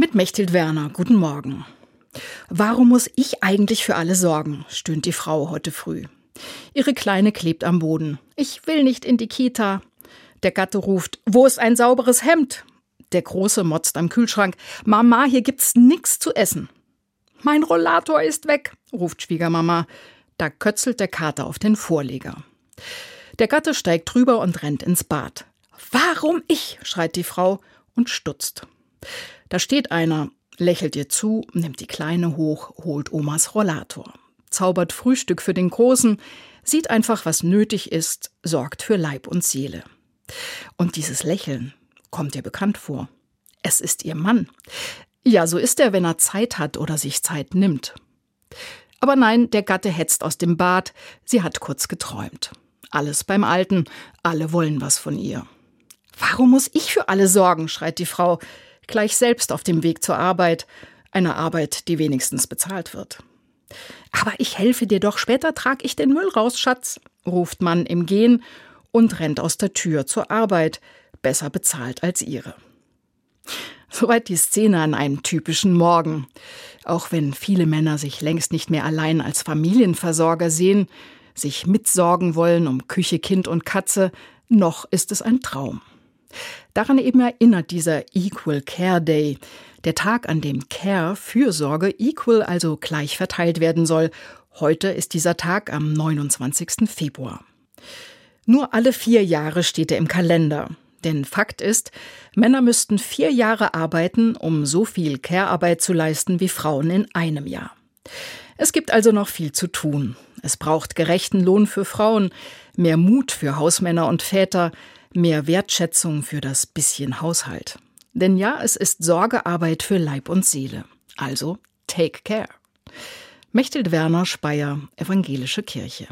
Mit Mechthild Werner, guten Morgen. Warum muss ich eigentlich für alle sorgen? stöhnt die Frau heute früh. Ihre Kleine klebt am Boden. Ich will nicht in die Kita. Der Gatte ruft, wo ist ein sauberes Hemd? Der Große motzt am Kühlschrank. Mama, hier gibt's nix zu essen. Mein Rollator ist weg, ruft Schwiegermama. Da kötzelt der Kater auf den Vorleger. Der Gatte steigt drüber und rennt ins Bad. Warum ich? schreit die Frau und stutzt. Da steht einer, lächelt ihr zu, nimmt die Kleine hoch, holt Omas Rollator, zaubert Frühstück für den Großen, sieht einfach, was nötig ist, sorgt für Leib und Seele. Und dieses Lächeln kommt ihr bekannt vor. Es ist ihr Mann. Ja, so ist er, wenn er Zeit hat oder sich Zeit nimmt. Aber nein, der Gatte hetzt aus dem Bad, sie hat kurz geträumt. Alles beim Alten, alle wollen was von ihr. Warum muss ich für alle sorgen? schreit die Frau gleich selbst auf dem Weg zur Arbeit, einer Arbeit, die wenigstens bezahlt wird. Aber ich helfe dir doch, später trag ich den Müll raus, Schatz, ruft man im Gehen und rennt aus der Tür zur Arbeit, besser bezahlt als ihre. Soweit die Szene an einem typischen Morgen. Auch wenn viele Männer sich längst nicht mehr allein als Familienversorger sehen, sich mitsorgen wollen um Küche, Kind und Katze, noch ist es ein Traum. Daran eben erinnert dieser Equal Care Day, der Tag, an dem Care, Fürsorge, equal, also gleich verteilt werden soll. Heute ist dieser Tag am 29. Februar. Nur alle vier Jahre steht er im Kalender. Denn Fakt ist, Männer müssten vier Jahre arbeiten, um so viel Care-Arbeit zu leisten wie Frauen in einem Jahr. Es gibt also noch viel zu tun. Es braucht gerechten Lohn für Frauen, mehr Mut für Hausmänner und Väter, mehr Wertschätzung für das bisschen Haushalt. Denn ja, es ist Sorgearbeit für Leib und Seele. Also take care. Mechthild Werner Speyer, Evangelische Kirche.